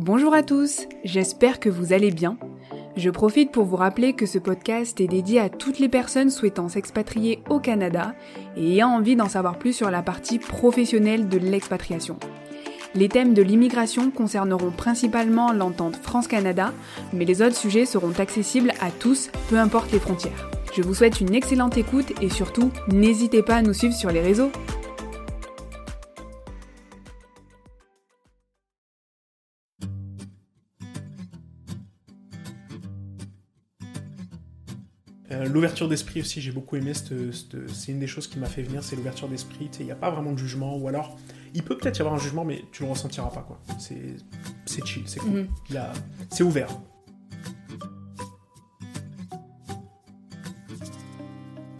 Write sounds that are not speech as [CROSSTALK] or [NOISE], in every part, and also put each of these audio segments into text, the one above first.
Bonjour à tous, j'espère que vous allez bien. Je profite pour vous rappeler que ce podcast est dédié à toutes les personnes souhaitant s'expatrier au Canada et ayant envie d'en savoir plus sur la partie professionnelle de l'expatriation. Les thèmes de l'immigration concerneront principalement l'entente France-Canada, mais les autres sujets seront accessibles à tous, peu importe les frontières. Je vous souhaite une excellente écoute et surtout, n'hésitez pas à nous suivre sur les réseaux. L'ouverture d'esprit aussi, j'ai beaucoup aimé. C'est une des choses qui m'a fait venir, c'est l'ouverture d'esprit. Il n'y a pas vraiment de jugement, ou alors il peut peut-être y avoir un jugement, mais tu le ressentiras pas. quoi. C'est chill, c'est cool. Mhm. C'est ouvert.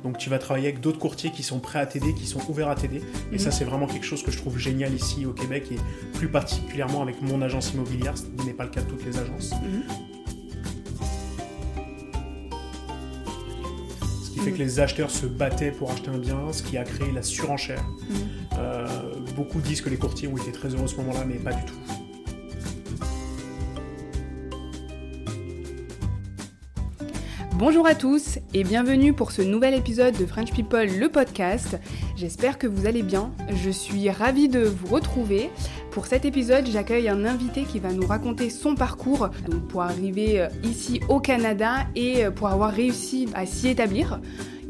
Donc tu vas travailler avec d'autres courtiers qui sont prêts à t'aider, qui sont ouverts à t'aider. Et ça, mhm. c'est vraiment quelque chose que je trouve génial ici au Québec et plus particulièrement avec mon agence immobilière, ce n'est pas le cas de toutes les agences. Mhm. Qui fait que les acheteurs se battaient pour acheter un bien, ce qui a créé la surenchère. Euh, beaucoup disent que les courtiers ont été très heureux à ce moment-là, mais pas du tout. Bonjour à tous et bienvenue pour ce nouvel épisode de French People, le podcast. J'espère que vous allez bien. Je suis ravie de vous retrouver. Pour cet épisode, j'accueille un invité qui va nous raconter son parcours pour arriver euh, ici au Canada et euh, pour avoir réussi à s'y établir.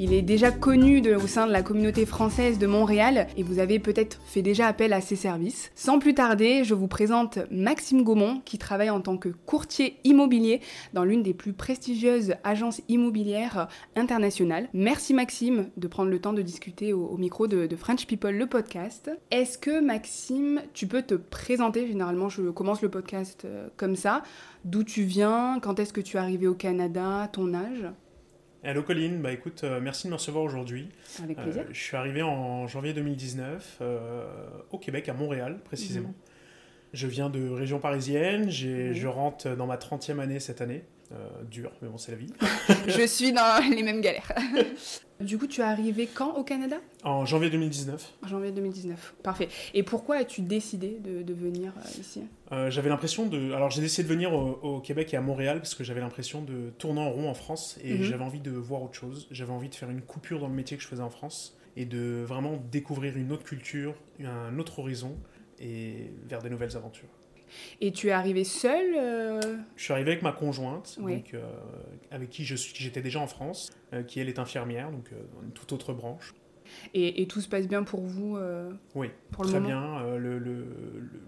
Il est déjà connu au sein de la communauté française de Montréal et vous avez peut-être fait déjà appel à ses services. Sans plus tarder, je vous présente Maxime Gaumont qui travaille en tant que courtier immobilier dans l'une des plus prestigieuses agences immobilières internationales. Merci Maxime de prendre le temps de discuter au, micro de, de, French People, le podcast. Est-ce que Maxime, tu peux te présenter? Généralement, je commence le podcast euh, comme ça. D'où tu viens? Quand est-ce que tu es arrivé au Canada? Ton âge? Hello Colline, bah écoute, euh, merci de me recevoir aujourd'hui. Avec plaisir. Euh, je suis arrivé en janvier 2019 euh, au Québec, à Montréal précisément. Mhm. Je viens de région parisienne, je rentre dans ma 30e année cette année. Dur, mais bon, c'est la vie. [LAUGHS] je suis dans les mêmes galères. [LAUGHS] Du coup, tu es arrivé quand au Canada? En janvier 2019. En janvier 2019, parfait. Et pourquoi as-tu décidé de, venir euh, ici? Euh, J'avais l'impression de... Alors j'ai décidé de venir au, Québec et à Montréal parce que j'avais l'impression de tourner en rond en France et mhm. j'avais envie de voir autre chose. J'avais envie de faire une coupure dans le métier que je faisais en France et de vraiment découvrir une autre culture, un autre horizon et vers de nouvelles aventures. Et tu es arrivé seul euh Je suis arrivé avec ma conjointe, donc, euh, avec qui j'étais déjà en France, euh, qui elle est infirmière, donc dans une toute autre branche. Et, tout se passe bien pour vous Oui, pour le très bien. Le,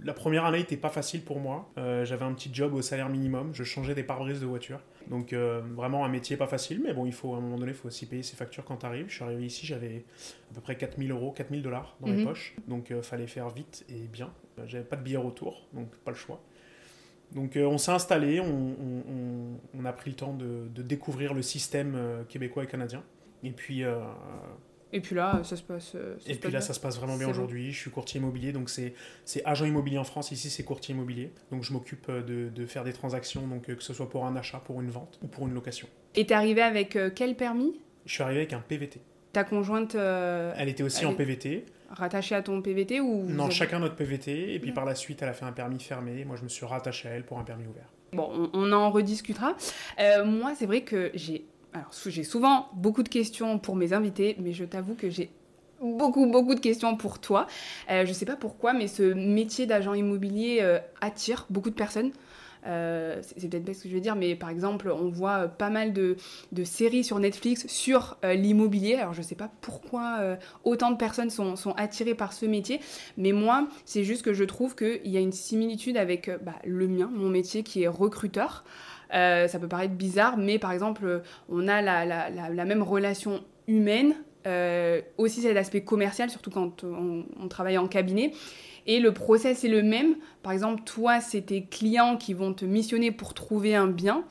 la première année n'était pas facile pour moi. J'avais un petit job au salaire minimum, je changeais des pare-brises de voiture. Donc vraiment un métier pas facile, mais bon, il faut à un moment donné, il faut aussi payer ses factures quand tu arrives. Je suis arrivé ici, j'avais à peu près 4000 euros, 4000 dollars dans mes mhm. poches, donc il fallait faire vite et bien. Euh, j'avais pas de billet retour, donc pas le choix. Donc euh, on s'est installé, on, a pris le temps de, découvrir le système euh, québécois et canadien. Et puis, et puis là, ça se passe. et puis là, ça se passe vraiment bien aujourd'hui. Je suis courtier immobilier, donc c'est agent immobilier en France. Ici, c'est courtier immobilier. Donc je m'occupe de, faire des transactions, donc que ce soit pour un achat, pour une vente ou pour une location. Et t'es arrivé avec quel permis? Je suis arrivé avec un PVT. Ta conjointe Elle était aussi en PVT rattaché à ton PVT ou Non, chacun notre PVT. Et puis par la suite, elle a fait un permis fermé. Moi, je me suis rattaché à elle pour un permis ouvert. Bon, on, en rediscutera. Euh, moi, c'est vrai que j'ai alors j'ai souvent beaucoup de questions pour mes invités, mais je t'avoue que j'ai beaucoup, beaucoup de questions pour toi. Euh, je ne sais pas pourquoi, mais ce métier d'agent immobilier euh, attire beaucoup de personnes. Euh, c'est peut-être pas ce que je veux dire, mais par exemple, on voit euh, pas mal de, séries sur Netflix sur euh, l'immobilier. Alors, je sais pas pourquoi autant de personnes sont, attirées par ce métier, mais moi, c'est juste que je trouve qu'il y a une similitude avec bah, le mien, mon métier qui est recruteur. ça peut paraître bizarre, mais par exemple, on a la, même relation humaine, aussi c'est l'aspect commercial, surtout quand on travaille en cabinet. Et le process est le même. Par exemple, toi, c'est tes clients qui vont te missionner pour trouver un bien.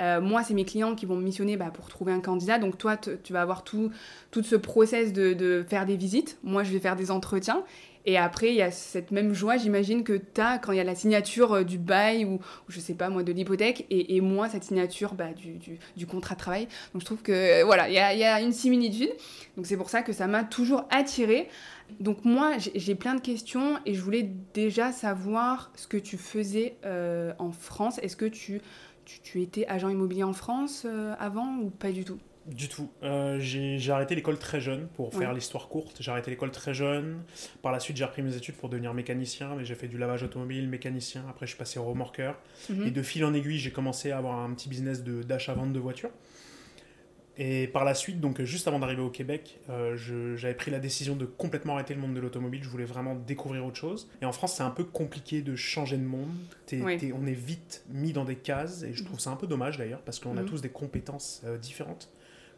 Euh, moi, c'est mes clients qui vont me missionner bah, pour trouver un candidat. Donc toi, tu vas avoir tout, tout ce process de, faire des visites. Moi, je vais faire des entretiens. Et après, il y a cette même joie, j'imagine, que tu as quand il y a la signature euh, du bail ou, je sais pas moi, de l'hypothèque, et, moi, cette signature bah, du, contrat de travail. Donc je trouve que euh, voilà, il y a, une similitude. Donc c'est pour ça que ça m'a toujours attirée. Donc moi, j'ai plein de questions et je voulais déjà savoir ce que tu faisais euh, en France. Est-ce que tu, étais agent immobilier en France avant ou pas du tout? Du tout. Euh, j'ai arrêté l'école très jeune pour faire l'histoire courte. J'ai arrêté l'école très jeune. Par la suite, j'ai repris mes études pour devenir mécanicien, mais j'ai fait du lavage automobile, mécanicien. Après, je suis passé au remorqueur. Mhm. Et de fil en aiguille, j'ai commencé à avoir un petit business d'achat-vente de, voitures. Et par la suite, donc juste avant d'arriver au Québec, euh, j'avais pris la décision de complètement arrêter le monde de l'automobile. Je voulais vraiment découvrir autre chose. Et en France, c'est un peu compliqué de changer de monde. on est vite mis dans des cases, et je trouve ça un peu dommage d'ailleurs, parce qu'on a mhm. tous des compétences euh, différentes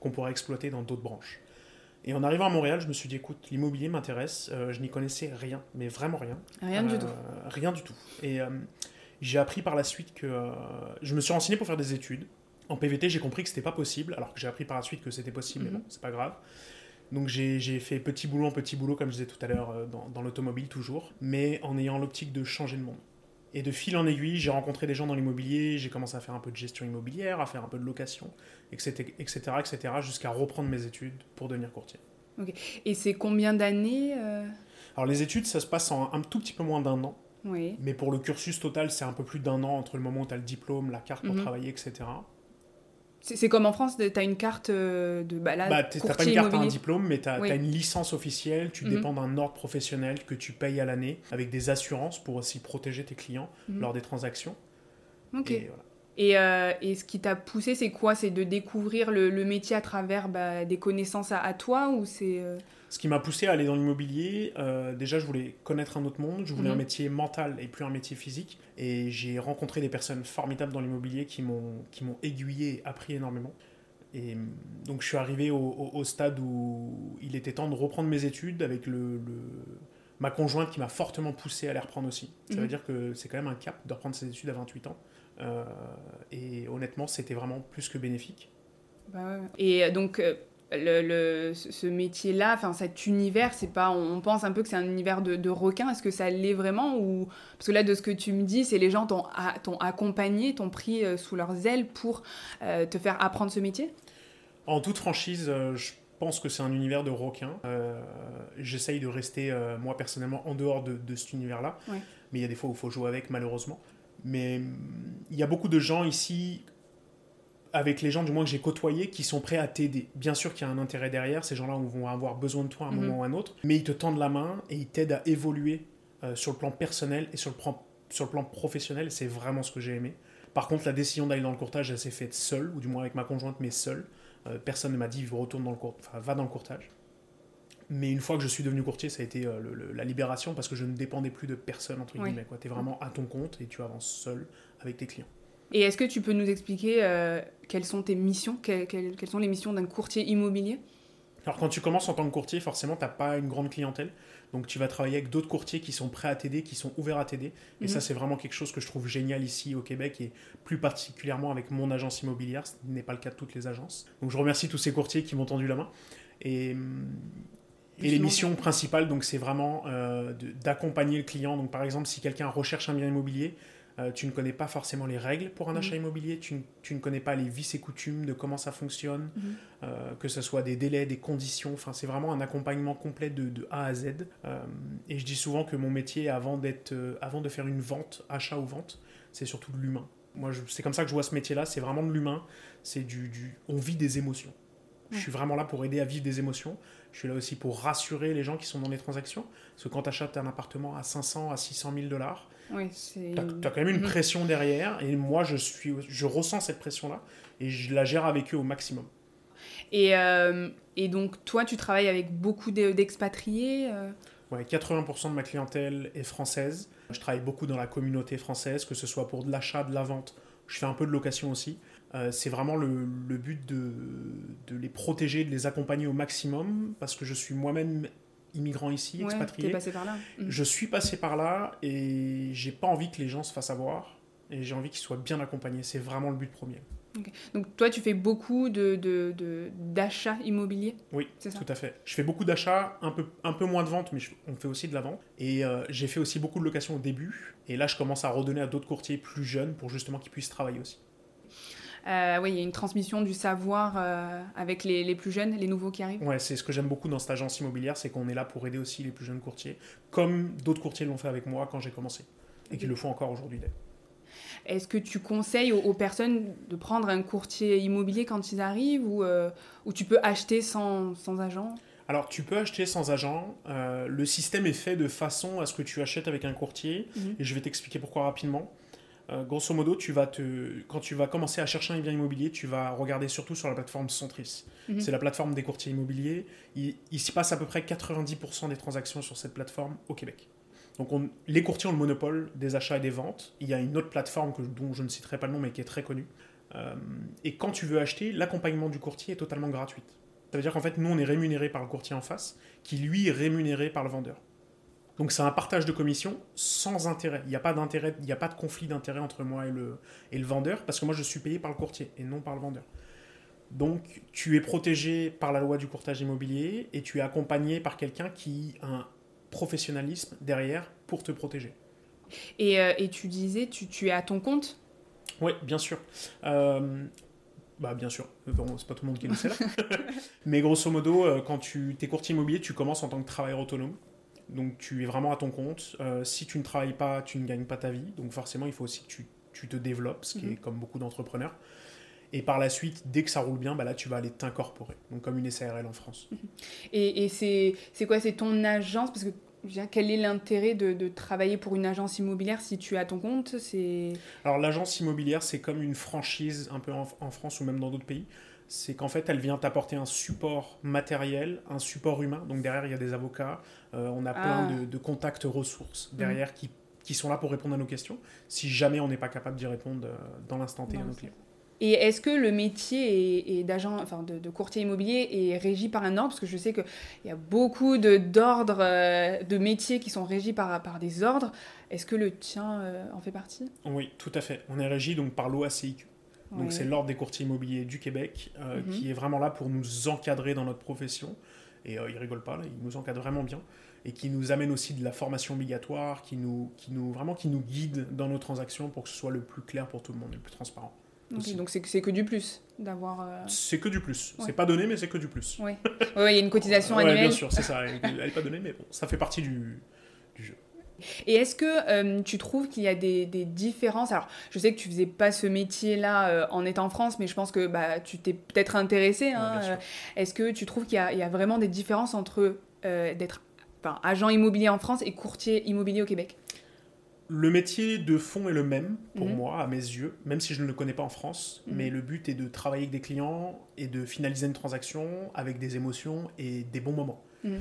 qu'on pourrait exploiter dans d'autres branches. Et en arrivant à Montréal, je me suis dit, écoute, l'immobilier m'intéresse. Euh, je n'y connaissais rien, mais vraiment rien. Rien du tout. Euh, rien du tout. Et euh, j'ai appris par la suite que je me suis renseigné pour faire des études. En PVT, j'ai compris que c'était pas possible, alors que j'ai appris par la suite que c'était possible, mais mhm. bon, c'est pas grave. Donc j'ai fait petit boulot en petit boulot, comme je disais tout à l'heure, dans, dans l'automobile toujours, mais en ayant l'optique de changer le monde. Et de fil en aiguille, j'ai rencontré des gens dans l'immobilier, j'ai commencé à faire un peu de gestion immobilière, à faire un peu de location, etc., etc., etc., jusqu'à reprendre mes études pour devenir courtier. Et c'est combien d'années euh Alors les études, ça se passe en un tout petit peu moins d'un an. Oui. Mais pour le cursus total, c'est un peu plus d'un an entre le moment où tu as le diplôme, la carte pour mhm. travailler, etc. C'est comme en France, tu as une carte euh, de balade. Bah, tu n'as pas une carte, à un diplôme, mais tu as, une licence officielle, tu mhm. dépends d'un ordre professionnel que tu payes à l'année, avec des assurances pour aussi protéger tes clients mhm. lors des transactions. Ok. Et, euh, et, ce qui t'a poussé, c'est quoi? C'est de découvrir le, métier à travers bah, des connaissances à, toi ou c'est euh, Ce qui m'a poussé à aller dans l'immobilier, déjà je voulais connaître un autre monde, je voulais un mhm. métier mental et plus un métier physique. Et j'ai rencontré des personnes formidables dans l'immobilier qui m'ont aiguillé et appris énormément. Et mm, donc je suis arrivé au, stade où il était temps de reprendre mes études avec le, ma conjointe qui m'a fortement poussé à les reprendre aussi. Ça veut mhm. dire que c'est quand même un cap de reprendre ses études à 28 ans. Euh, et honnêtement, c'était vraiment plus que bénéfique. Bah et donc, le, ce métier-là, enfin cet univers, c'est pas, on pense un peu que c'est un univers de, de requin. Est-ce que ça l'est vraiment ou parce que là, de ce que tu me dis, c'est les gens t'ont accompagné, t'ont pris euh, sous leurs ailes pour euh, te faire apprendre ce métier? En toute franchise, euh, je pense que c'est un univers de requin. J'essaye de rester moi personnellement en dehors de, de cet univers-là, mais il y a des fois où il faut jouer avec, malheureusement. Mais hum, il y a beaucoup de gens ici avec les gens du moins que j'ai côtoyés qui sont prêts à t'aider. Bien sûr qu'il y a un intérêt derrière, ces gens-là vont avoir besoin de toi à un mhm. moment ou à un autre, mais ils te tendent la main et ils t'aident à évoluer euh, sur le plan personnel et sur le plan, sur le plan professionnel, c'est vraiment ce que j'ai aimé. Par contre, la décision d'aller dans le courtage, elle s'est faite seule, ou du moins avec ma conjointe, mais seule. Euh, personne ne m'a dit retourne dans le court... enfin, va dans le courtage. Mais une fois que je suis devenu courtier, ça a été euh, la libération parce que je ne dépendais plus de personne, entre guillemets. Tu es vraiment à ton compte et tu avances seul avec tes clients. Et est-ce que tu peux nous expliquer euh, quelles sont tes missions, quelles, sont les missions d'un courtier immobilier? Alors quand tu commences en tant que courtier, forcément, tu n'as pas une grande clientèle. Donc tu vas travailler avec d'autres courtiers qui sont prêts à t'aider, qui sont ouverts à t'aider. Et ça, mhm. c'est vraiment quelque chose que je trouve génial ici au Québec et plus particulièrement avec mon agence immobilière. Ce n'est pas le cas de toutes les agences. Donc je remercie tous ces courtiers qui m'ont tendu la main. Et, et les missions principales, donc c'est vraiment euh, d'accompagner le client. Donc par exemple, si quelqu'un recherche un bien immobilier, euh, tu ne connais pas forcément les règles pour un mhm. achat immobilier, tu, ne connais pas les vices et coutumes de comment ça fonctionne, mhm. euh, que ce soit des délais, des conditions, enfin c'est vraiment un accompagnement complet de, A à Z. Euh, et je dis souvent que mon métier, avant, avant de faire une vente, achat ou vente, c'est surtout de l'humain. Moi, c'est comme ça que je vois ce métier-là, c'est vraiment de l'humain, c'est du, du, on vit des émotions. Je suis vraiment là pour aider à vivre des émotions. Je suis là aussi pour rassurer les gens qui sont dans les transactions. Parce que quand tu achètes un appartement à 500 à 600 000 dollars, oui, tu as, quand même une mhm. pression derrière. Et moi, je, suis, je ressens cette pression-là et je la gère avec eux au maximum. Et, euh, et donc, toi, tu travailles avec beaucoup d'expatriés euh? Ouais, 80% de ma clientèle est française. Je travaille beaucoup dans la communauté française, que ce soit pour de l'achat, de la vente. Je fais un peu de location aussi. Euh, c'est vraiment le, le but de, de, les protéger, de les accompagner au maximum, parce que je suis moi-même immigrant ici, expatrié. passé par là. Mm. Je suis passé par là et j'ai pas envie que les gens se fassent avoir. et j'ai envie qu'il soit bien accompagné. C'est vraiment le but premier. Donc toi, tu fais beaucoup de, d'achats immobiliers? Oui, tout à fait. Je fais beaucoup d'achats, un peu, un peu moins de ventes, mais on fait aussi de la vente. Et euh, j'ai fait aussi beaucoup de locations au début. Et là, je commence à redonner à d'autres courtiers plus jeunes pour justement qu'ils puissent travailler aussi. Euh, oui, il y a une transmission du savoir euh, avec les, les, plus jeunes, les nouveaux qui arrivent. Ouais, c'est ce que j'aime beaucoup dans cette agence immobilière, c'est qu'on est là pour aider aussi les plus jeunes courtiers, comme d'autres courtiers l'ont fait avec moi quand j'ai commencé, et qui le font encore aujourd'hui. Est-ce que tu conseilles aux, personnes de prendre un courtier immobilier quand ils arrivent ou, euh, ou tu peux acheter sans, sans agent? Alors, tu peux acheter sans agent. Euh, le système est fait de façon à ce que tu achètes avec un courtier. Mhm. Et je vais t'expliquer pourquoi rapidement. Euh, grosso modo, tu vas te, quand tu vas commencer à chercher un bien immobilier, tu vas regarder surtout sur la plateforme Centris. Mhm. C'est la plateforme des courtiers immobiliers. Il, il s'y passe à peu près 90% des transactions sur cette plateforme au Québec. Donc les courtiers ont le monopole des achats et des ventes. Il y a une autre plateforme que, dont je ne citerai pas le nom mais qui est très connue. Euh, et quand tu veux acheter, l'accompagnement du courtier est totalement gratuit. Ça veut dire qu'en fait, nous, on est rémunéré par le courtier en face, qui lui est rémunéré par le vendeur. Donc c'est un partage de commission sans intérêt. Il n'y a pas d'intérêt, il n'y a pas de conflit d'intérêt entre moi et le, et le vendeur, parce que moi je suis payé par le courtier et non par le vendeur. Donc tu es protégé par la loi du courtage immobilier et tu es accompagné par quelqu'un qui a un, professionnalisme derrière pour te protéger. Et, euh, et tu disais, tu, tu, es à ton compte? Oui, bien sûr. Euh, bah, bien sûr, bon, c'est pas tout le monde qui le sait là. [LAUGHS] Mais grosso modo, euh, quand tu es courtier immobilier, tu commences en tant que travailleur autonome. Donc tu es vraiment à ton compte. si tu ne travailles pas, tu ne gagnes pas ta vie. Donc forcément, il faut aussi que tu, tu te développes, ce qui est mhm. comme beaucoup d'entrepreneurs. Et par la suite, dès que ça roule bien, bah là, tu vas aller t'incorporer. Donc comme une SARL en France. Mhm. Et, et c'est quoi? C'est ton agence? Parce que quel est l'intérêt de, travailler pour une agence immobilière si tu as ton compte? C'est... Alors l'agence immobilière, c'est comme une franchise un peu en, France ou même dans d'autres pays. C'est qu'en fait, elle vient t'apporter un support matériel, un support humain. Donc derrière, il y a des avocats, euh, on a plein ah. de, contacts ressources mmh. derrière qui, qui, sont là pour répondre à nos questions, si jamais on n'est pas capable d'y répondre euh, dans l'instant T à nos clients. Et est-ce que le métier d'agent, enfin de, courtier immobilier est régi par un ordre? Parce que je sais qu'il y a beaucoup d'ordres, de, de, métiers qui sont régis par, par des ordres. Est-ce que le tien euh, en fait partie? Oui, tout à fait. On est régi donc par l'OACIQ. Donc c'est l'ordre des courtiers immobiliers du Québec euh, mhm. qui est vraiment là pour nous encadrer dans notre profession. Et euh, il rigole pas, là, il nous encadre vraiment bien et qui nous amène aussi de la formation obligatoire, qui nous, qui nous vraiment qui nous guide dans nos transactions pour que ce soit le plus clair pour tout le monde, le plus transparent donc c'est que du plus d'avoir. Euh, c'est que du plus. C'est pas donné, mais c'est que du plus. Oui, il y a une cotisation annuelle. bien sûr, c'est ça. [LAUGHS] Elle n'est pas donnée, mais bon, ça fait partie du, du jeu. Et est-ce que euh, tu trouves qu'il y a des, des, différences? Alors, je sais que tu faisais pas ce métier-là euh, en étant en France, mais je pense que bah, tu t'es peut-être intéressé. Hein, est-ce que tu trouves qu'il y, y, a vraiment des différences entre d'être agent immobilier en France et courtier immobilier au Québec? Le métier de fond est le même pour mhm. moi, à mes yeux, même si je ne le connais pas en France. Mhm. Mais le but est de travailler avec des clients et de finaliser une transaction avec des émotions et des bons moments. Mhm.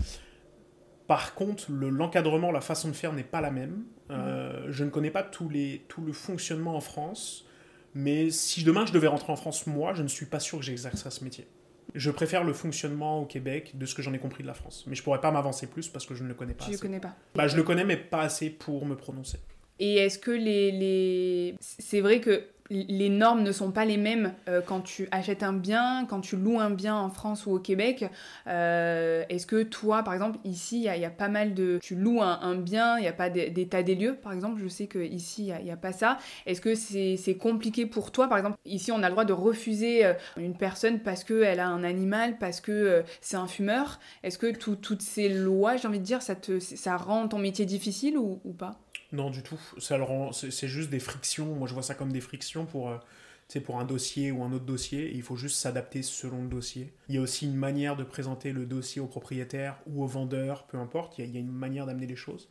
Par contre, l'encadrement, la façon de faire n'est pas la même. Euh, je ne connais pas les, tout le fonctionnement en France. Mais si demain je devais rentrer en France, moi, je ne suis pas sûr que j'exercerais ce métier. Je préfère le fonctionnement au Québec de ce que j'en ai compris de la France. Mais je pourrais pas m'avancer plus parce que je ne le connais pas. Tu ne le connais pas bah, Je le connais, mais pas assez pour me prononcer. Et est-ce que les, les... C'est vrai que les normes ne sont pas les mêmes euh, quand tu achètes un bien, quand tu loues un bien en France ou au Québec. Euh, est-ce que toi, par exemple, ici, il y, a pas mal de... Tu loues un, bien, il n'y a pas d'état des lieux, par exemple. Je sais qu'ici, il n'y a, pas ça. Est-ce que c'est compliqué pour toi Par exemple, ici, on a le droit de refuser euh, une personne parce qu'elle a un animal, parce que c'est un fumeur? Est-ce que toutes ces lois, j'ai envie de dire, ça, te, ça rend ton métier difficile ou pas? Non, du tout. Ça le rend, c'est, juste des frictions. Moi, je vois ça comme des frictions pour, euh, pour un dossier ou un autre dossier. il faut juste s'adapter selon le dossier. Il y a aussi une manière de présenter le dossier au propriétaire ou au vendeur, peu importe. Il y a, une manière d'amener les choses.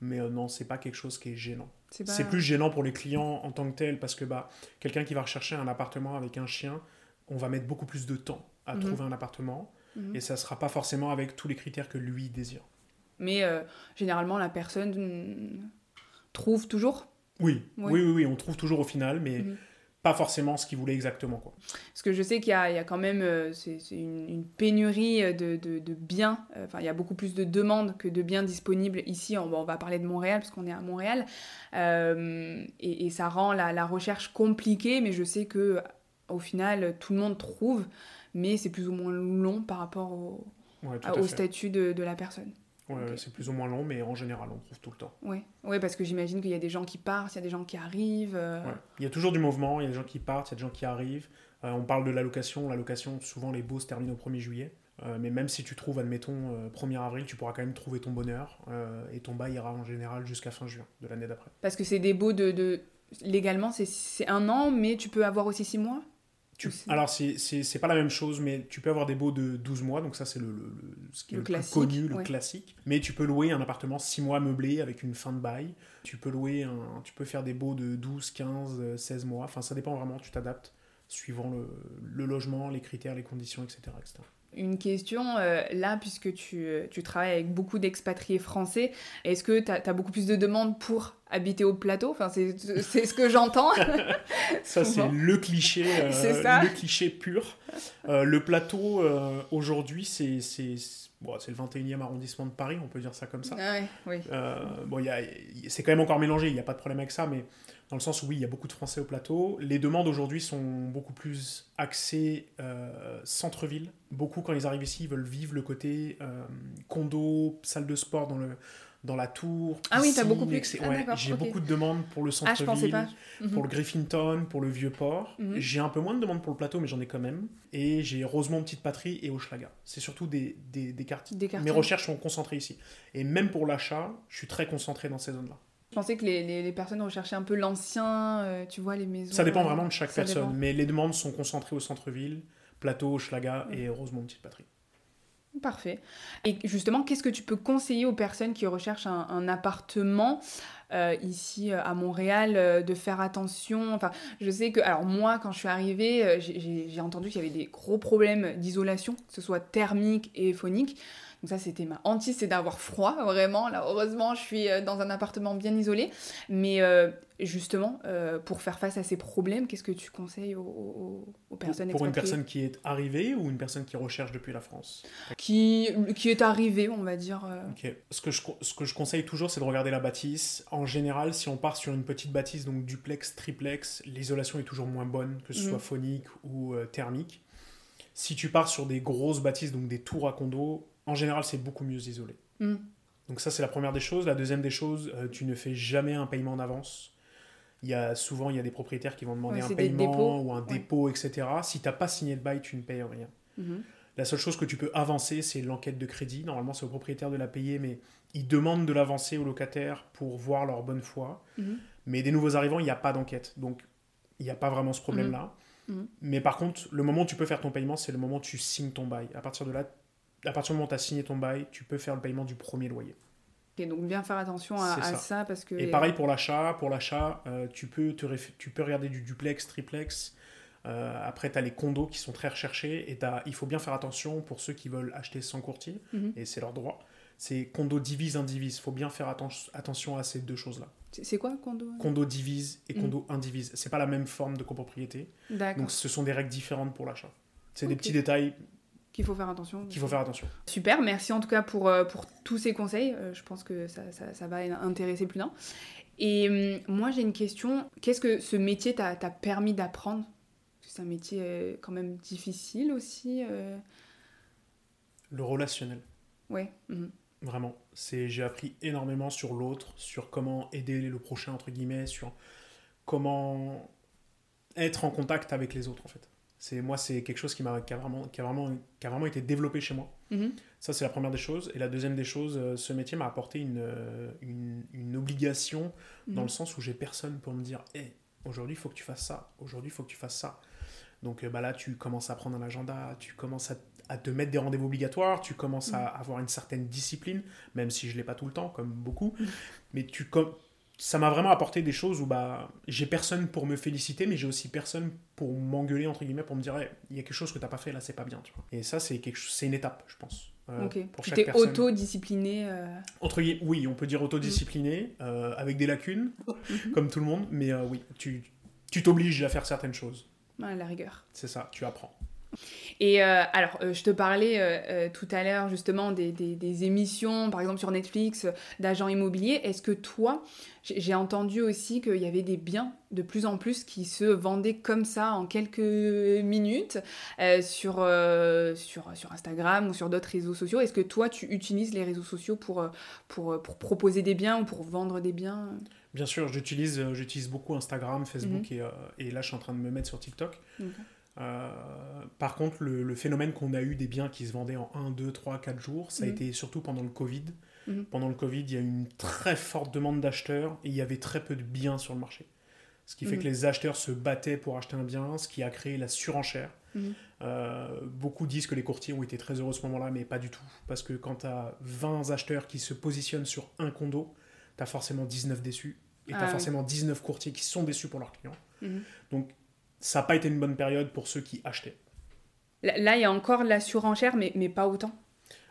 Mais euh, non, c'est pas quelque chose qui est gênant. C'est, plus gênant pour les clients en tant que tel parce que bah, quelqu'un qui va rechercher un appartement avec un chien, on va mettre beaucoup plus de temps à mhm. trouver un appartement. Mhm. Et ça sera pas forcément avec tous les critères que lui désire. Mais euh, généralement, la personne trouve toujours oui. oui. oui, oui, on trouve toujours au final, mais mhm. pas forcément ce qu'il voulait exactement. Quoi. Parce que je sais qu'il y, a quand même, euh, c'est, une, une, pénurie pénurie de, de, de biens, euh, enfin il y a beaucoup plus de demandes que de biens disponibles ici, on, on va parler de Montréal parce qu'on est à Montréal, euh, et, et, ça rend la, la, recherche compliquée, mais je sais que au final tout le monde trouve, mais c'est plus ou moins long par rapport au, au statut de, de la personne. C'est plus ou moins long, mais en général, on trouve tout le temps. Oui, ouais, parce que j'imagine qu'il y a des gens qui partent, il y a des gens qui arrivent. Euh. Il y a toujours du mouvement, il y a des gens qui partent, il y a des gens qui arrivent. Euh, on parle de l'allocation. L'allocation, souvent, les baux se terminent au 1er juillet. Euh, mais même si tu trouves, admettons, 1er avril, tu pourras quand même trouver ton bonheur. et ton bail ira en général jusqu'à fin juin de l'année d'après. Parce que c'est des baux de, de... Légalement, c'est un an, mais tu peux avoir aussi 6 mois? Alors, c'est pas la même chose, mais tu peux avoir des baux de 12 mois, donc ça, c'est le, le, ce qui est le, plus connu, le classique. Mais tu peux louer un appartement 6 mois meublé avec une fin de bail. Tu peux louer un, tu peux faire des baux de 12, 15, 16 mois. Enfin, ça dépend vraiment, tu t'adaptes suivant le, logement, les critères, les conditions, etc. etc. Une question, euh, là, puisque tu, tu, travailles avec beaucoup d'expatriés français, est-ce que tu as, beaucoup plus de demandes pour habiter au plateau? Enfin, c'est ce que j'entends. [LAUGHS] ça, c'est le cliché, euh, [LAUGHS] le cliché pur. Euh, le plateau, aujourd'hui, c'est bon, le 21e arrondissement de Paris, on peut dire ça comme ça. Ah oui. bon, c'est quand même encore mélangé, il n'y a pas de problème avec ça, mais dans le sens où oui, il y a beaucoup de Français au plateau. Les demandes aujourd'hui sont beaucoup plus axées euh, centre-ville. Beaucoup, quand ils arrivent ici, ils veulent vivre le côté euh, condo, salle de sport dans, le, dans la tour. ah oui, t'as beaucoup plus. Ah, j'ai beaucoup de demandes pour le ah, centre-ville, mhm. pour le Griffinton, pour le Vieux-Port. Mhm. J'ai un peu moins de demandes pour le plateau, mais j'en ai quand même. Et j'ai Rosemont, Petite Patrie et Hochelaga. C'est surtout des, des, des, quartiers. Mes recherches sont concentrées ici. Et même pour l'achat, je suis très concentré dans ces zones-là. Je pensais que les, les, personnes recherchaient un peu l'ancien, euh, tu vois, les maisons. Ça dépend vraiment de chaque personne, mais les demandes sont concentrées au centre-ville, Plateau, Schlaga et Rosemont Petite Patrie. Parfait. Et justement, qu'est-ce que tu peux conseiller aux personnes qui recherchent un, appartement euh, ici euh, à Montréal de faire attention? Enfin, je sais que, alors moi, quand je suis arrivée, j'ai entendu qu'il y avait des gros problèmes d'isolation, que ce soit thermique et phonique. Donc ça, c'était ma hantise, c'est d'avoir froid, vraiment. Là, heureusement, je suis euh, dans un appartement bien isolé. Mais euh, justement, euh, pour faire face à ces problèmes, qu'est-ce que tu conseilles aux, personnes Pour, pour une personne qui est arrivée ou une personne qui recherche depuis la France? Qui, qui est arrivée, on va dire. Ce que, je, ce que je conseille toujours, c'est de regarder la bâtisse. En général, si on part sur une petite bâtisse, donc duplex, triplex, l'isolation est toujours moins bonne, que ce mm. soit phonique ou thermique. Si tu pars sur des grosses bâtisses, donc des tours à condo, en général, c'est beaucoup mieux isolé. Mm. Donc ça, c'est la première des choses. La deuxième des choses, euh, tu ne fais jamais un paiement en avance. Il y a, souvent, il y a des propriétaires qui vont demander un paiement ou un dépôt, etc. Si tu n'as pas signé de bail, tu ne payes rien. Mm-hmm. La seule chose que tu peux avancer, c'est l'enquête de crédit. Normalement, c'est au propriétaire de la payer, mais ils demandent de l'avancer aux locataires pour voir leur bonne foi. Mm-hmm. Mais des nouveaux arrivants, il n'y a pas d'enquête. Donc, il n'y a pas vraiment ce problème-là. Mm-hmm. Mais par contre, le moment où tu peux faire ton paiement, c'est le moment où tu signes ton bail. À partir de là, à partir du moment où tu as signé ton bail, tu peux faire le paiement du premier loyer. Et donc bien faire attention à, ça. parce que... Et pareil pour l'achat, pour l'achat, euh, tu, peux te tu peux regarder du duplex, triplex. Euh, après, tu as les condos qui sont très recherchés et il faut bien faire attention pour ceux qui veulent acheter sans courtier, mhm. et c'est leur droit. C'est condo divise, indivise. Il faut bien faire attention à ces deux choses-là. C'est quoi condo? Condo divise et mhm. condo indivise. C'est pas la même forme de copropriété. Donc ce sont des règles différentes pour l'achat. C'est des petits détails qu'il faut faire attention. Qu'il faut faire attention. Super, merci en tout cas pour, euh, pour tous ces conseils. Euh, je pense que ça, ça, va intéresser plus d'un. Et hum, moi, j'ai une question. Qu'est-ce que ce métier t'a permis d'apprendre? C'est un métier euh, quand même difficile aussi. Le relationnel. Ouais. Mhm. Vraiment. J'ai appris énormément sur l'autre, sur comment aider le prochain, entre guillemets, sur comment être en contact avec les autres, en fait. C'est moi, c'est quelque chose qui m'a qui a vraiment qui a vraiment qui a vraiment été développé chez moi. Mhm. Ça, c'est la première des choses. Et la deuxième des choses, euh, ce métier m'a apporté une, euh, une, une obligation dans mhm. le sens où j'ai personne pour me dire, hé, aujourd'hui, il faut que tu fasses ça. Aujourd'hui, il faut que tu fasses ça. Donc euh, bah là, tu commences à prendre un agenda, tu commences à, à te mettre des rendez-vous obligatoires, tu commences à mhm. avoir une certaine discipline, même si je l'ai pas tout le temps, comme beaucoup. Mais tu ça m'a vraiment apporté des choses où bah j'ai personne pour me féliciter mais j'ai aussi personne pour m'engueuler entre guillemets pour me dire il y a quelque chose que t'as pas fait là c'est pas bien tu vois et ça c'est quelque c'est une étape je pense euh, pour tu t'es autodiscipliné euh... entre oui on peut dire autodiscipliné euh, avec des lacunes [LAUGHS] comme tout le monde mais oui tu tu t'obliges à faire certaines choses. À la rigueur. C'est ça, tu apprends. Et euh, alors, euh, je te parlais euh, tout à l'heure justement des, des, émissions, par exemple sur Netflix, d'agents immobiliers. Est-ce que toi, j'ai entendu aussi qu'il y avait des biens de plus en plus qui se vendaient comme ça en quelques minutes sur, sur, sur Instagram ou sur d'autres réseaux sociaux? Est-ce que toi, tu utilises les réseaux sociaux pour, pour, pour proposer des biens ou pour vendre des biens? Bien sûr, j'utilise, beaucoup Instagram, Facebook mhm. et, et, là, je suis en train de me mettre sur TikTok. Par contre, le, phénomène qu'on a eu des biens qui se vendaient en 1, 2, 3, 4 jours, ça a mhm. été surtout pendant le Covid. Mhm. Pendant le Covid, il y a eu une très forte demande d'acheteurs et il y avait très peu de biens sur le marché. Ce qui fait mhm. que les acheteurs se battaient pour acheter un bien, ce qui a créé la surenchère. Euh, beaucoup disent que les courtiers ont été très heureux à ce moment-là, mais pas du tout. Parce que quand tu as 20 acheteurs qui se positionnent sur un condo, tu as forcément 19 déçus. Et tu as ah forcément 19 courtiers qui sont déçus pour leurs clients. Donc ça n'a pas été une bonne période pour ceux qui achetaient. Là, il y a encore la surenchère, mais, mais pas autant.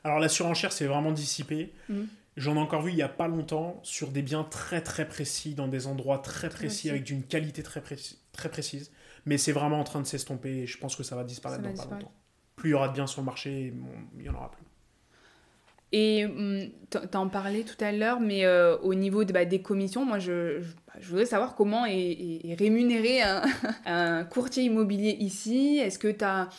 Alors la surenchère, c'est vraiment dissipé. Mhm. J'en ai encore vu il n'y a pas longtemps sur des biens très très précis, dans des endroits très précis, avec d'une qualité très, précise, très précise. Mais c'est vraiment en train de s'estomper et je pense que ça va disparaître dans pas longtemps. Plus il y aura de biens sur le marché, il n'y en aura plus. Et hum, tu en parlais tout à l'heure, mais euh, au niveau de, bah, des commissions, moi je, bah, je, voudrais savoir comment est, rémunéré [LAUGHS] un, courtier immobilier ici. Est-ce que tu as,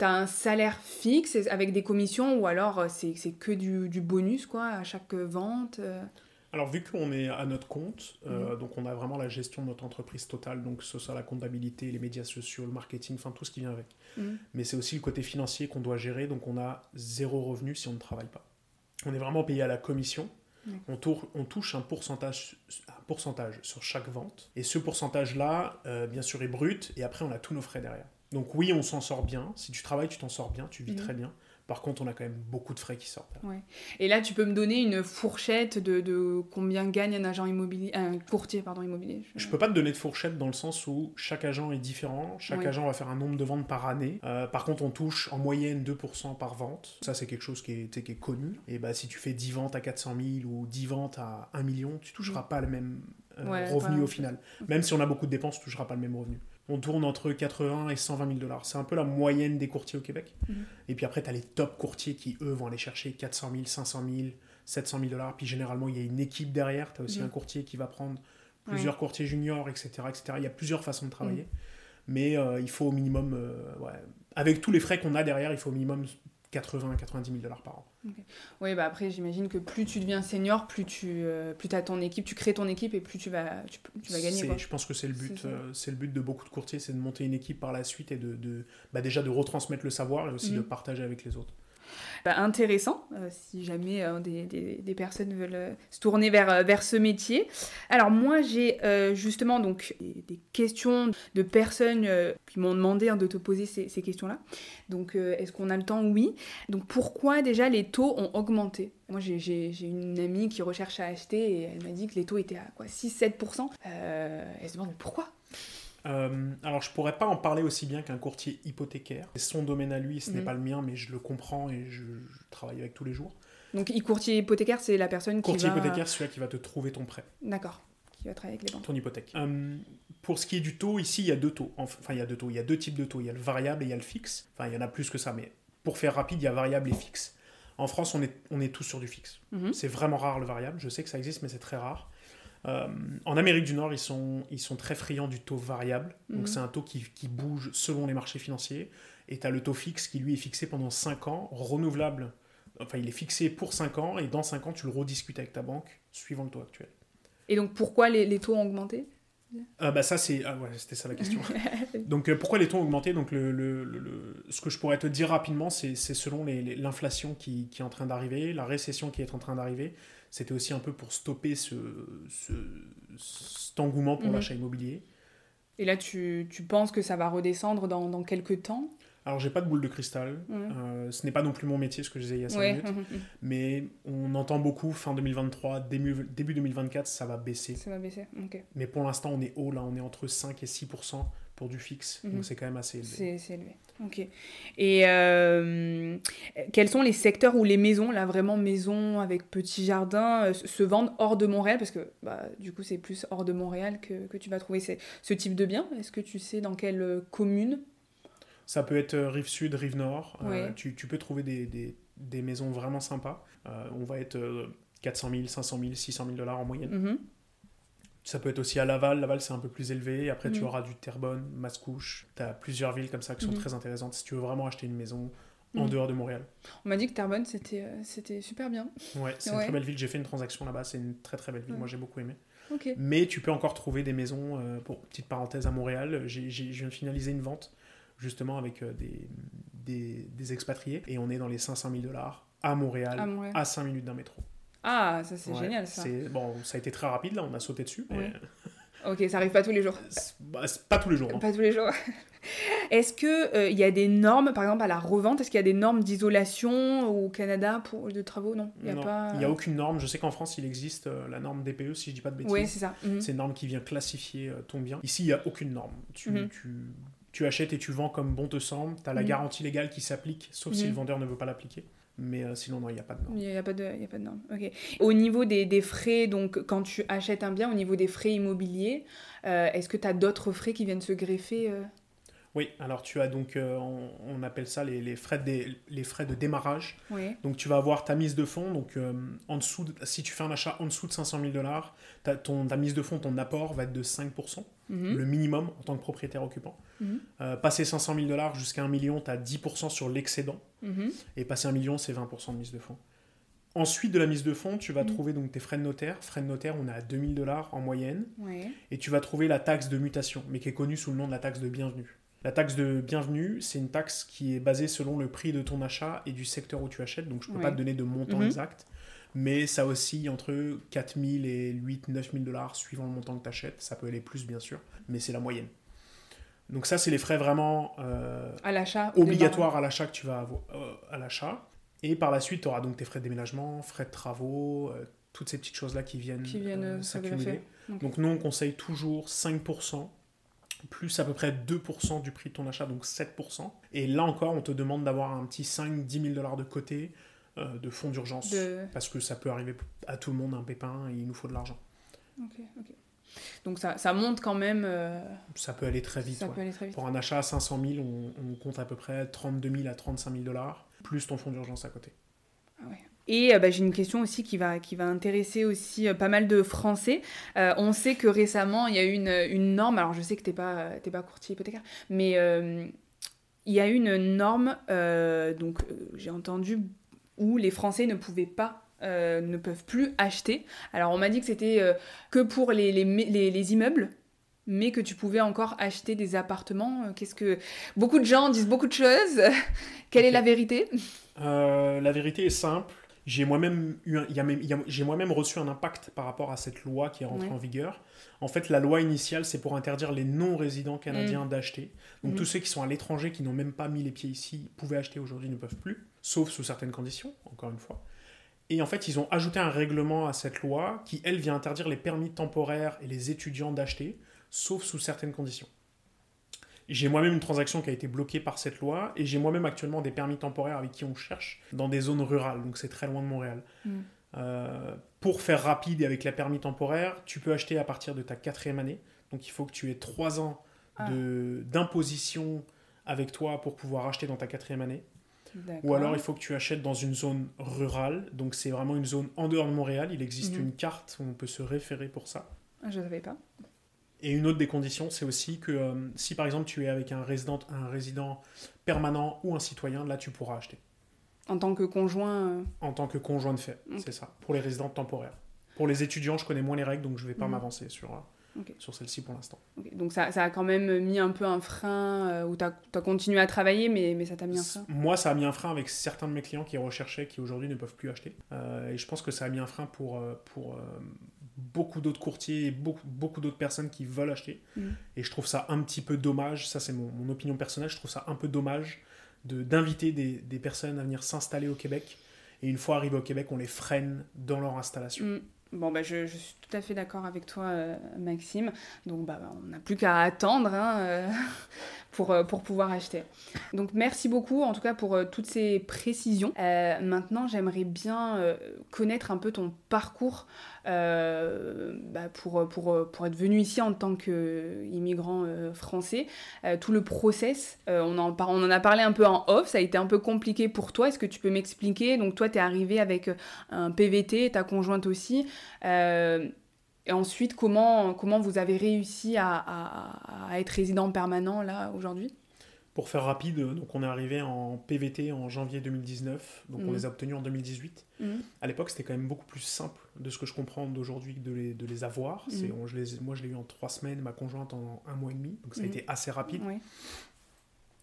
un salaire fixe avec des commissions ou alors euh, c'est que du, du, bonus quoi, à chaque vente euh? alors, vu qu'on est à notre compte, mmh. donc on a vraiment la gestion de notre entreprise totale, donc ce soit la comptabilité, les médias sociaux, le marketing, enfin tout ce qui vient avec. Mmh. Mais c'est aussi le côté financier qu'on doit gérer, donc on a zéro revenu si on ne travaille pas on est vraiment payé à la commission. On, touche un pourcentage, un pourcentage sur chaque vente. Et ce pourcentage-là, euh, bien sûr, est brut. Et après, on a tous nos frais derrière. Donc oui, on s'en sort bien. Si tu travailles, tu t'en sors bien, tu vis mhm. très bien. Par contre, on a quand même beaucoup de frais qui sortent. Et là, tu peux me donner une fourchette de, combien gagne un agent immobilier, un courtier pardon immobilier. Je... ne peux pas te donner de fourchette dans le sens où chaque agent est différent. Chaque agent va faire un nombre de ventes par année. Euh, par contre, on touche en moyenne 2% par vente. Ça, c'est quelque chose qui est, qui est, connu. Et bah, si tu fais 10 ventes à 400 000 ou 10 ventes à 1 million, tu toucheras pas le même euh, revenu au final. Même si on a beaucoup de dépenses, tu toucheras pas le même revenu on tourne entre 80 et 120 000 dollars. C'est un peu la moyenne des courtiers au Québec. Mhm. Et puis après, tu as les top courtiers qui, eux, vont aller chercher 400 000, 500 000, 700 000 dollars. Puis généralement, il y a une équipe derrière. Tu as aussi mhm. un courtier qui va prendre plusieurs courtiers juniors, etc., etc. Il y a plusieurs façons de travailler. Mhm. Mais euh, il faut au minimum, euh, avec tous les frais qu'on a derrière, il faut au minimum 80 à 90 000 dollars par an. Oui, bah après, j'imagine que plus tu deviens senior, plus tu euh, plus as ton équipe, tu crées ton équipe et plus tu vas, tu, vas gagner. Je pense que c'est le, but, euh, c'est le but de beaucoup de courtiers, c'est de monter une équipe par la suite et de, de bah déjà de retransmettre le savoir et aussi de mhm. partager avec les autres. Bah, intéressant, euh, si jamais euh, des, des, personnes veulent euh, se tourner vers, vers ce métier. Alors moi, j'ai justement donc des, questions de personnes qui m'ont demandé hein, de te poser ces, questions-là. Donc est-ce qu'on a le temps? Oui. Donc pourquoi déjà les taux ont augmenté? Moi, j'ai une amie qui recherche à acheter et elle m'a dit que les taux étaient à quoi 6-7%. elle se demande pourquoi? Euh, alors, je pourrais pas en parler aussi bien qu'un courtier hypothécaire. C'est son domaine à lui, ce n'est mhm. pas le mien, mais je le comprends et je, travaille avec tous les jours. Donc, courtier hypothécaire, c'est la personne qui Courtier hypothécaire, c'est celui qui va te trouver ton prêt. D'accord. Qui va travailler avec les banques. Ton hypothèque. Euh, pour ce qui est du taux, ici, il y a deux taux. Enfin, il y a deux taux. Il y a deux types de taux. Il y a le variable et il y a le fixe. Enfin, il y en a plus que ça, mais pour faire rapide, il y a variable et fixe. En France, on est, on est tous sur du fixe. Mhm. C'est vraiment rare le variable. Je sais que ça existe, mais c'est très rare. Euh, en Amérique du Nord, ils sont, ils sont très friands du taux variable. Donc, mhm. c'est un taux qui, qui, bouge selon les marchés financiers. Et tu as le taux fixe qui, lui, est fixé pendant 5 ans, renouvelable. Enfin, il est fixé pour 5 ans, et dans 5 ans, tu le rediscutes avec ta banque, suivant le taux actuel. Et donc, pourquoi les, les taux ont augmenté? Ah bah ça c'est ah ouais, c'était ça la question. [LAUGHS] donc euh, pourquoi les taux ont augmenté? Donc le, le, le, ce que je pourrais te dire rapidement c'est selon l'inflation qui, qui, est en train d'arriver, la récession qui est en train d'arriver c'était aussi un peu pour stopper ce, ce cet engouement pour mhm. l'achat immobilier. Et là, tu, tu, penses que ça va redescendre dans, dans quelques temps? Alors, j'ai pas de boule de cristal. Euh, ce n'est pas non plus mon métier, ce que je disais il y a 5 minutes. [LAUGHS] mais on entend beaucoup fin 2023, début, début 2024, ça va baisser. Ça va baisser, ok. Mais pour l'instant, on est haut, là, on est entre 5 et 6 pour du fixe. Donc, c'est quand même assez élevé. C'est élevé. Ok. Et euh, quels sont les secteurs où les maisons, là vraiment maisons avec petits jardins, euh, se vendent hors de Montréal? Parce que bah, du coup, c'est plus hors de Montréal que, que tu vas trouver ce type de bien. Est-ce que tu sais dans quelle euh, commune? Ça peut être rive sud, rive nord. tu, tu, peux trouver des, des, des, maisons vraiment sympas. on va être 400 000, 500 000, 600 000 dollars en moyenne. Mm-hmm. Ça peut être aussi à Laval. Laval, c'est un peu plus élevé. Après, tu mm. auras du Terrebonne, Mascouche. Tu as plusieurs villes comme ça qui sont mm. très intéressantes si tu veux vraiment acheter une maison en mm. dehors de Montréal. On m'a dit que Terrebonne, c'était, euh, c'était super bien. Ouais, c'est une très belle ville. J'ai fait une transaction là-bas. C'est une très très belle ville. Moi, j'ai beaucoup aimé. Mais tu peux encore trouver des maisons, euh, pour petite parenthèse, à Montréal. J'ai, je viens de finaliser une vente justement avec euh, des, des, des, expatriés et on est dans les 500 000 dollars à Montréal, à, Montréal. à 5 minutes d'un métro. Ah, ça c'est génial ça. Bon, ça a été très rapide là, on a sauté dessus. Ok, ça arrive pas tous les jours. [LAUGHS] Bah, pas tous les jours. Hein. Pas tous les jours. [LAUGHS] Est-ce qu'il euh, il y a des normes, par exemple à la revente, est-ce qu'il y a des normes d'isolation au Canada pour de travaux? Non, il n'y a, pas... a aucune norme. Je sais qu'en France, il existe euh, la norme DPE, si je dis pas de bêtises. Oui, c'est ça. Mhm. C'est une norme qui vient classifier euh, ton bien. Ici, il n'y a aucune norme. Tu, mhm. tu, tu, achètes et tu vends comme bon te semble. Tu as la mhm. garantie légale qui s'applique, sauf si le vendeur ne veut pas l'appliquer. Mais euh, sinon, non, il n'y a pas de norme. Il n'y a, a pas de norme. Ok. Au niveau des, des, frais, donc quand tu achètes un bien, au niveau des frais immobiliers, euh, est-ce que tu as d'autres frais qui viennent se greffer euh? Oui, alors tu as donc, euh, on, appelle ça les, les, frais de les frais de démarrage. Donc tu vas avoir ta mise de fonds, donc euh, en dessous, si tu fais un achat en dessous de 500 000 dollars, ta, ta mise de fonds, ton apport va être de 5%, mhm. le minimum en tant que propriétaire occupant. Mhm. Euh, passer 500 000 dollars jusqu'à 1 million, tu as 10% sur l'excédent. Mhm. Et passer 1 million, c'est 20% de mise de fonds. Ensuite de la mise de fonds, tu vas trouver donc tes frais de notaire. Frais de notaire, on est à 2000 dollars en moyenne. Et tu vas trouver la taxe de mutation, mais qui est connue sous le nom de la taxe de bienvenue. La taxe de bienvenue, c'est une taxe qui est basée selon le prix de ton achat et du secteur où tu achètes, donc je ne peux pas te donner de montant mhm. exact, mais ça oscille entre 4000 et 8 9000 dollars suivant le montant que tu achètes. Ça peut aller plus, bien sûr, mais c'est la moyenne. Donc ça, c'est les frais vraiment euh, à l'achat obligatoires à l'achat que tu vas avoir euh, à l'achat. Et par la suite, tu auras donc tes frais de déménagement, frais de travaux, euh, toutes ces petites choses-là qui viennent, qui viennent s'accumuler. Donc nous, on conseille toujours 5% plus à peu près 2% du prix de ton achat, donc 7%. Et là encore, on te demande d'avoir un petit 5-10 000 dollars de côté euh, de fonds d'urgence, parce que ça peut arriver à tout le monde un pépin et il nous faut de l'argent. Ok, ok. Donc ça, ça monte quand même. Euh, ça peut aller très vite. Pour un achat à 500 000, on, on, compte à peu près 32 000 à 35 000 dollars, plus ton fonds d'urgence à côté. Ah ouais. Et euh, bah, j'ai une question aussi qui va, qui va intéresser aussi euh, pas mal de Français. Euh, on sait que récemment, il y a eu une, une norme, alors je sais que tu n'es pas, pas courtier hypothécaire, mais il y a eu une norme, donc j'ai entendu, où les Français ne pouvaient pas ne peuvent plus acheter. Alors on m'a dit que c'était que pour les, les, les, les, immeubles, mais que tu pouvais encore acheter des appartements. Qu'est-ce que beaucoup de gens disent beaucoup de choses. [LAUGHS] Quelle est la vérité? La vérité est simple j'ai moi-même eu j'ai moi-même reçu un impact par rapport à cette loi qui est rentrée en vigueur. En fait, la loi initiale, c'est pour interdire les non-résidents canadiens mm. d'acheter. Donc mm. tous ceux qui sont à l'étranger, qui n'ont même pas mis les pieds ici, pouvaient acheter aujourd'hui, ne peuvent plus, sauf sous certaines conditions, encore une fois. Et en fait, ils ont ajouté un règlement à cette loi qui, elle, vient interdire les permis temporaires et les étudiants d'acheter, sauf sous certaines conditions. J'ai moi-même une transaction qui a été bloquée par cette loi et j'ai moi-même actuellement des permis temporaires avec qui on cherche dans des zones rurales, donc c'est très loin de Montréal. Mm. Euh, pour faire rapide et avec la permis temporaire, tu peux acheter à partir de ta quatrième année. Donc il faut que tu aies trois ans ah. d'imposition avec toi pour pouvoir acheter dans ta quatrième année. Ou alors il faut que tu achètes dans une zone rurale. Donc c'est vraiment une zone en dehors de Montréal. Il existe mm-hmm. une carte où on peut se référer pour ça. Ah, je ne savais pas. Et une autre des conditions, c'est aussi que euh, si par exemple tu es avec un résident, un résident permanent ou un citoyen, là tu pourras acheter. En tant que conjoint euh, En tant que conjoint de fait, c'est ça, pour les résidents temporaires. Pour les étudiants, je connais moins les règles, donc je ne vais pas mhm. m'avancer sur, euh, sur celle-ci pour l'instant. Donc ça, ça, a quand même mis un peu un frein, où tu as, as, continué à travailler, mais, mais ça t'a mis un frein Moi, ça a mis un frein avec certains de mes clients qui recherchaient, qui aujourd'hui ne peuvent plus acheter. et je pense que ça a mis un frein pour, pour beaucoup d'autres courtiers et beaucoup, beaucoup d'autres personnes qui veulent acheter. Mm. Et je trouve ça un petit peu dommage, ça c'est mon, mon, opinion personnelle, je trouve ça un peu dommage d'inviter des, des, personnes à venir s'installer au Québec. Et une fois arrivés au Québec, on les freine dans leur installation. Mm. Bon, bah, je, je, suis tout à fait d'accord avec toi, euh, Maxime. Donc, bah, on n'a plus qu'à attendre hein, euh, [LAUGHS] pour, euh, pour pouvoir acheter. Donc, merci beaucoup, en tout cas, pour toutes ces précisions. maintenant, j'aimerais bien connaître un peu ton parcours bah, pour, pour, pour être venu ici en tant qu'immigrant français. tout le process, on, en on en a parlé un peu en off, ça a été un peu compliqué pour toi. Est-ce que tu peux m'expliquer? Donc, toi, tu es arrivé avec un PVT, ta conjointe aussi. Euh, et ensuite, comment, comment vous avez réussi à, être résident permanent là aujourd'hui? Pour faire rapide, donc on est arrivé en PVT en janvier 2019, donc on mhm. les a obtenus en 2018. Mhm. À l'époque, c'était quand même beaucoup plus simple de ce que je comprends d'aujourd'hui de les, de les avoir. Mhm. On, je les, moi, je l'ai eu en trois semaines, ma conjointe en un mois et demi, donc ça a été assez rapide.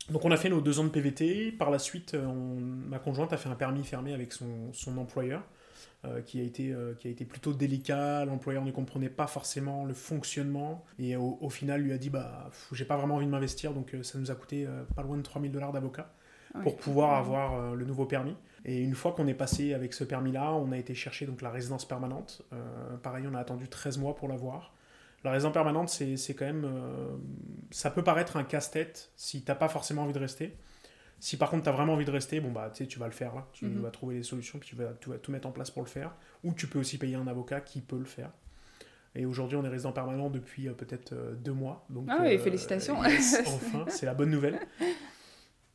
Donc on a fait nos deux ans de PVT. Par la suite, ma conjointe a fait un permis fermé avec son, son employeur. Euh, qui, a été, euh, qui a été plutôt délicat. L'employeur ne comprenait pas forcément le fonctionnement et au, final lui a dit bah j'ai pas vraiment envie de m'investir donc euh, ça nous a coûté pas loin de 3000 dollars d'avocat pour pouvoir avoir le nouveau permis. Et une fois qu'on est passé avec ce permis-là, on a été chercher donc la résidence permanente. pareil, on a attendu 13 mois pour l'avoir. La résidence permanente, c'est quand même. ça peut paraître un casse-tête si t'as pas forcément envie de rester. Si par contre tu as vraiment envie de rester, bon bah tu vas le faire là, tu mhm. vas trouver des solutions, puis tu vas, tu vas, tout mettre en place pour le faire. Ou tu peux aussi payer un avocat qui peut le faire. Et aujourd'hui, on est résident permanent depuis euh, peut-être euh, deux mois. Donc, ah oui, euh, félicitations. [LAUGHS] enfin, c'est la bonne nouvelle.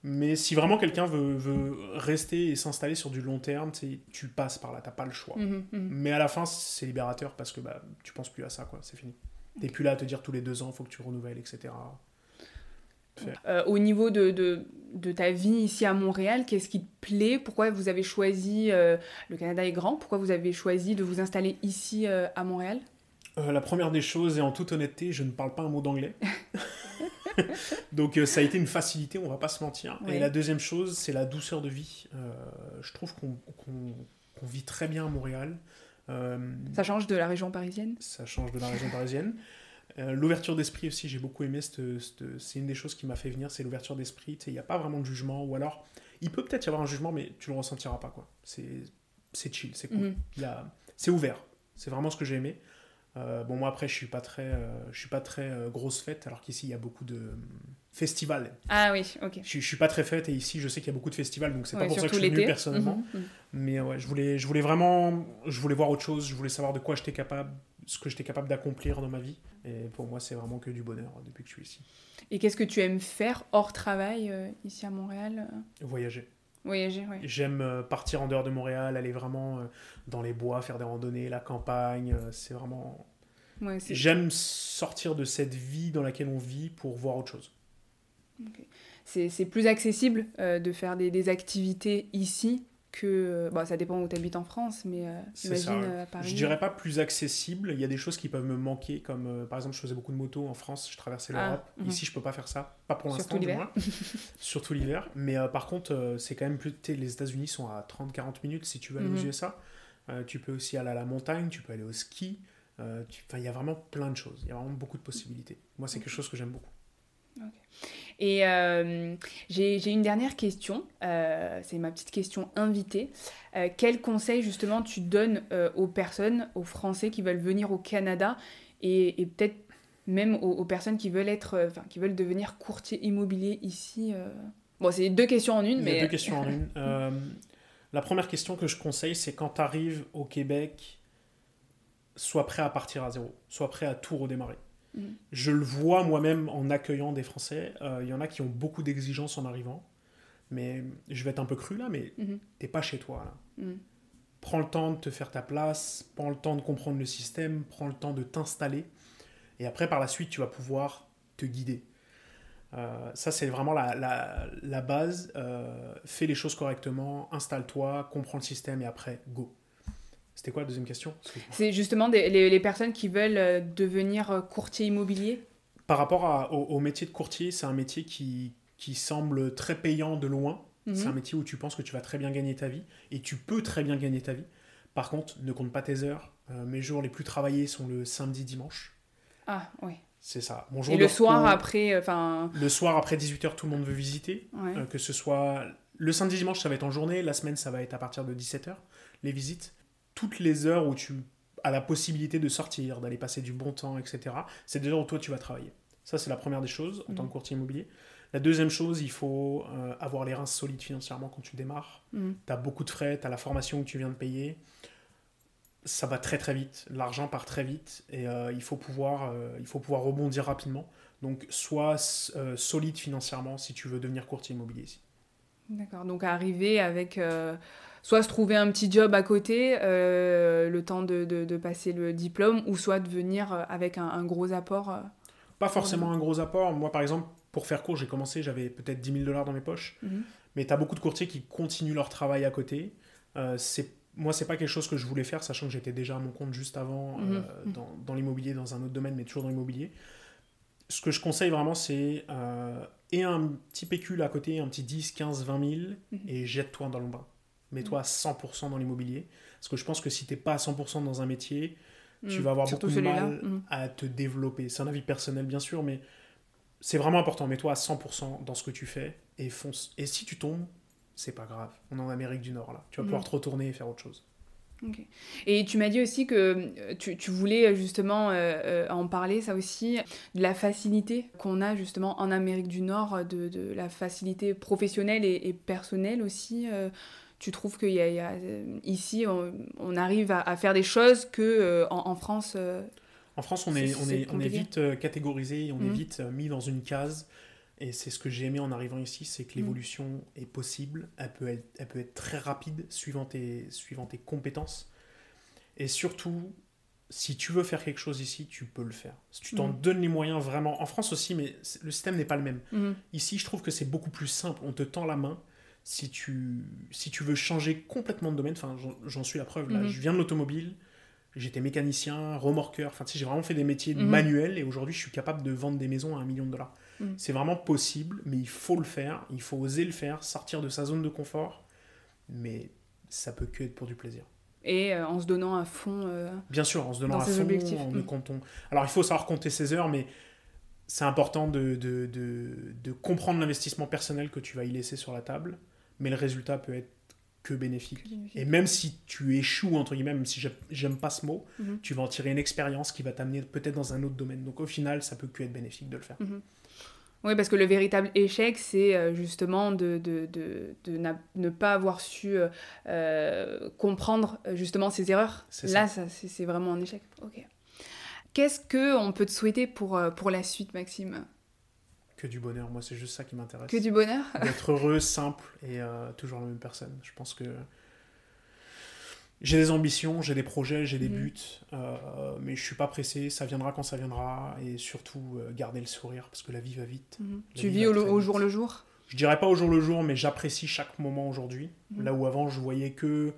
Mais si vraiment quelqu'un veut, veut, rester et s'installer sur du long terme, tu passes par là, t'as pas le choix. Mhm, mhm. Mais à la fin, c'est libérateur parce que bah, tu penses plus à ça, quoi, c'est fini. T'es plus là à te dire tous les deux ans, il faut que tu renouvelles, etc. Euh, au niveau de, de, de, ta vie ici à Montréal, qu'est-ce qui te plaît? Pourquoi vous avez choisi, euh, le Canada est grand, pourquoi vous avez choisi de vous installer ici euh, à Montréal? La première des choses, et en toute honnêteté, je ne parle pas un mot d'anglais. [LAUGHS] [LAUGHS] Donc ça a été une facilité, on va pas se mentir. Et la deuxième chose, c'est la douceur de vie. je trouve qu'on vit très bien à Montréal. ça change de la région parisienne? Ça change de la région parisienne. Euh, l'ouverture d'esprit aussi, j'ai beaucoup aimé, c'est une des choses qui m'a fait venir, c'est l'ouverture d'esprit. Il n'y a pas vraiment de jugement, ou alors, il peut peut-être y avoir un jugement, mais tu le ressentiras pas. quoi. C'est chill, c'est cool. Mhm. C'est ouvert, c'est vraiment ce que j'ai aimé. Euh, bon, moi après, je suis pas très, euh, je suis pas très grosse fête, alors qu'ici, il y a beaucoup de festivals. Ah oui, ok. Je, je suis pas très fête, et ici, je sais qu'il y a beaucoup de festivals, donc c'est pas pour ça que je suis venu personnellement. Mhm, mhm. Mais ouais, je voulais, je voulais vraiment, je voulais voir autre chose, je voulais savoir de quoi j'étais capable, ce que j'étais capable d'accomplir dans ma vie. Et pour moi, c'est vraiment que du bonheur depuis que je suis ici. Et qu'est-ce que tu aimes faire hors travail euh, ici à Montréal euh? Voyager. Voyager, oui. J'aime euh, partir en dehors de Montréal, aller vraiment dans les bois, faire des randonnées, la campagne. c'est vraiment. J'aime sortir de cette vie dans laquelle on vit pour voir autre chose. C'est plus accessible de faire des, des, activités ici que bon, ça dépend où tu habites en France mais euh, imagine euh, Paris. Je dirais pas plus accessible, il y a des choses qui peuvent me manquer comme euh, par exemple je faisais beaucoup de motos en France, je traversais ah, l'Europe. Mhm. Ici je peux pas faire ça, pas pour l'instant Surtout l'hiver. [LAUGHS] Surtout l'hiver, mais par contre c'est quand même plus les États-Unis sont à 30 40 minutes si tu veux aller aux USA. tu peux aussi aller à la montagne, tu peux aller au ski. il y a vraiment plein de choses, il y a vraiment beaucoup de possibilités. Moi c'est quelque chose que j'aime beaucoup. Et euh, j'ai une dernière question, euh, c'est ma petite question invitée. Euh, quel conseil justement tu donnes aux personnes, aux Français qui veulent venir au Canada et, peut-être même aux, personnes qui veulent être, enfin qui veulent devenir courtier immobilier ici Bon, c'est deux questions en une, mais deux questions en une. [LAUGHS] la première question que je conseille, c'est quand tu arrives au Québec, sois prêt à partir à zéro, sois prêt à tout redémarrer. Je le vois moi-même en accueillant des Français. Il euh, y en a qui ont beaucoup d'exigences en arrivant. Mais je vais être un peu cru là, mais mhm. t'es pas chez toi. Là. Mhm. Prends le temps de te faire ta place, prends le temps de comprendre le système, prends le temps de t'installer. Et après, par la suite, tu vas pouvoir te guider. Euh, ça, c'est vraiment la, la, base. Euh, fais les choses correctement, installe-toi, comprends le système et après, go. C'était quoi la deuxième question? C'est justement les, personnes qui veulent euh, devenir euh, courtier immobilier? Par rapport au, métier de courtier, c'est un métier qui, qui semble très payant de loin. C'est mhm. un métier où tu penses que tu vas très bien gagner ta vie et tu peux très bien gagner ta vie. Par contre, ne compte pas tes heures. mes jours les plus travaillés sont le samedi, dimanche. Ah, oui. C'est ça. Et le soir après, enfin. Le soir après 18h, tout le monde veut visiter. que ce soit le samedi, dimanche, ça va être en journée. La semaine, ça va être à partir de 17h, les visites. Toutes les heures où tu as la possibilité de sortir, d'aller passer du bon temps, etc., c'est des heures où toi, tu vas travailler. Ça, c'est la première des choses en tant que courtier immobilier. La deuxième chose, il faut euh, avoir les reins solides financièrement quand tu démarres. Mhm. Tu as beaucoup de frais, tu as la formation que tu viens de payer. Ça va très très vite, l'argent part très vite et euh, il, faut pouvoir, euh, il faut pouvoir rebondir rapidement. Donc sois solide financièrement si tu veux devenir courtier immobilier ici. D'accord, donc arriver avec soit se trouver un petit job à côté, le temps de, de, passer le diplôme, ou soit de venir avec un gros apport pas forcément un gros apport. Moi, par exemple, pour faire court, j'ai commencé, j'avais peut-être 10 000 dollars dans mes poches. Mhm. Mais tu as beaucoup de courtiers qui continuent leur travail à côté. Euh, c'est moi, c'est pas quelque chose que je voulais faire, sachant que j'étais déjà à mon compte juste avant mhm. euh, mhm. dans, dans l'immobilier, dans un autre domaine, mais toujours dans l'immobilier. Ce que je conseille vraiment, c'est euh, et un petit pécule à côté, un petit 10, 15, 20 000, et jette-toi dans le bain. Mets-toi à 100% dans l'immobilier. Parce que je pense que si tu n'es pas à 100% dans un métier, tu mm. vas avoir beaucoup de mal mm. à te développer. C'est un avis personnel, bien sûr, mais c'est vraiment important. Mets-toi à 100% dans ce que tu fais et fonce. Et si tu tombes, c'est pas grave. On est en Amérique du Nord, là. Tu vas pouvoir mm. te retourner et faire autre chose. Et tu m'as dit aussi que euh, tu, tu voulais justement euh, euh, en parler, ça aussi, de la facilité qu'on a justement en Amérique du Nord, de, de la facilité professionnelle et, et personnelle aussi tu trouves qu'il y, a, euh, ici, on, arrive à, faire des choses que euh, en, France. Euh, en France, on est, on est, on est vite catégorisé, on est mmh. vite mis dans une case. Et c'est ce que j'ai aimé en arrivant ici, c'est que mmh. l'évolution est possible, elle peut, être, elle peut être très rapide suivant tes, suivant tes compétences. Et surtout, si tu veux faire quelque chose ici, tu peux le faire. Si tu t'en mmh. donnes les moyens vraiment. En France aussi, mais le système n'est pas le même. Ici, je trouve que c'est beaucoup plus simple. On te tend la main si tu, si tu veux changer complètement de domaine, enfin j'en suis la preuve là, mhm. je viens de l'automobile, j'étais mécanicien, remorqueur, enfin j'ai vraiment fait des métiers mhm. manuels et aujourd'hui je suis capable de vendre des maisons à un million de dollars. Mhm. C'est vraiment possible, mais il faut le faire, il faut oser le faire, sortir de sa zone de confort, mais ça peut que être pour du plaisir. Et euh, en se donnant à fond. Euh, Bien sûr, en se donnant à fond, en ne Alors il faut savoir compter ses heures, mais c'est important de, de, de, de comprendre l'investissement personnel que tu vas y laisser sur la table mais le résultat peut être que bénéfique. Et même si tu échoues, entre guillemets, même si j'aime pas ce mot, mhm. tu vas en tirer une expérience qui va t'amener peut-être dans un autre domaine. Donc au final, ça peut que être bénéfique de le faire. Mhm. Oui, parce que le véritable échec, c'est euh, justement de, de, de, de ne pas avoir su euh, euh, comprendre justement ses erreurs. Là, ça. c'est vraiment un échec. Ok. Qu'est-ce qu'on peut te souhaiter pour, pour la suite, Maxime? Que du bonheur. Moi, c'est juste ça qui m'intéresse. Que du bonheur [LAUGHS] D'être heureux, simple et euh, toujours la même personne. Je pense que j'ai des ambitions, j'ai des projets, j'ai des mhm. buts, euh, mais je suis pas pressé. Ça viendra quand ça viendra et surtout euh, garder le sourire parce que la vie va vite. Mhm. Tu vis au, jour le jour? Je dirais pas au jour le jour, mais j'apprécie chaque moment aujourd'hui. Mhm. Là où avant, je voyais que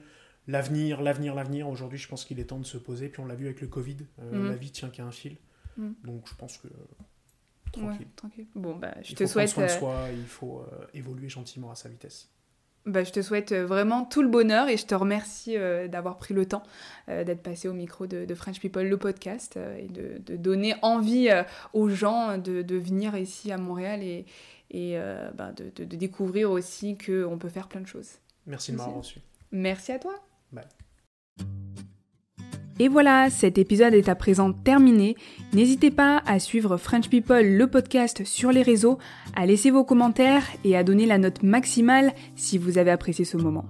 l'avenir, l'avenir, l'avenir. Aujourd'hui, je pense qu'il est temps de se poser. Puis on l'a vu avec le Covid, la vie tient qu'à un fil. Donc je pense que tranquille. Bon, bah, je te souhaite. Soin de euh, soi, il faut euh, évoluer gentiment à sa vitesse. Bah, je te souhaite euh, vraiment tout le bonheur et je te remercie d'avoir pris le temps d'être passé au micro de, French People, le podcast, et de, donner envie aux gens de, venir ici à Montréal et, et bah, de, découvrir aussi qu'on peut faire plein de choses. Merci de m'avoir reçu. Merci à toi. Bye. Et voilà, cet épisode est à présent terminé. N'hésitez pas à suivre French People le podcast sur les réseaux, à laisser vos commentaires et à donner la note maximale si vous avez apprécié ce moment.